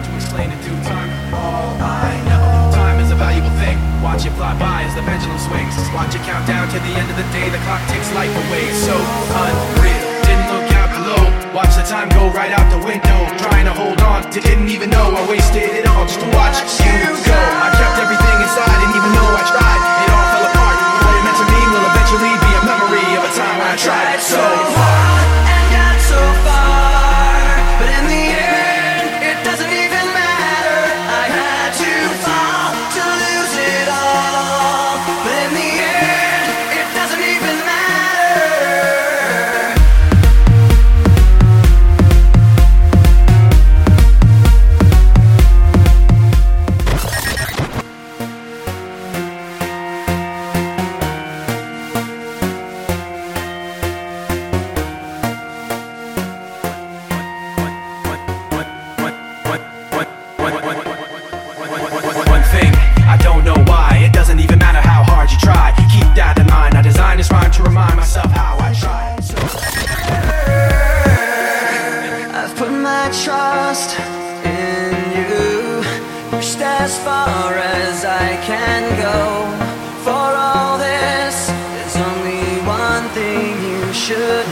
hard to explain in due time. All I know, time is a valuable thing. Watch it fly by as the pendulum swings. Watch it count down to the end of the day. The clock takes life away. So unreal. Didn't look out below. Watch the time go right out the window. Trying to hold on. Didn't even know I wasted it all just to watch. Myself how I've put my trust in you. Pushed as far as I can go. For all this, there's only one thing you should